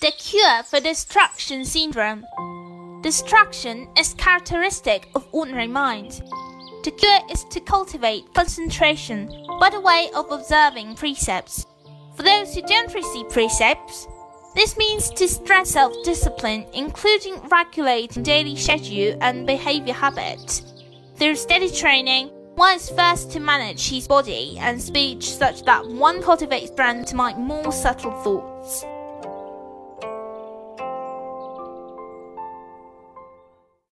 The cure for distraction syndrome. Distraction is characteristic of ordinary minds. The cure is to cultivate concentration by the way of observing precepts. For those who don't receive precepts, this means to stress self-discipline, including regulating daily schedule and behavior habits. Through steady training, one is first to manage his body and speech such that one cultivates strength to mind more subtle thoughts.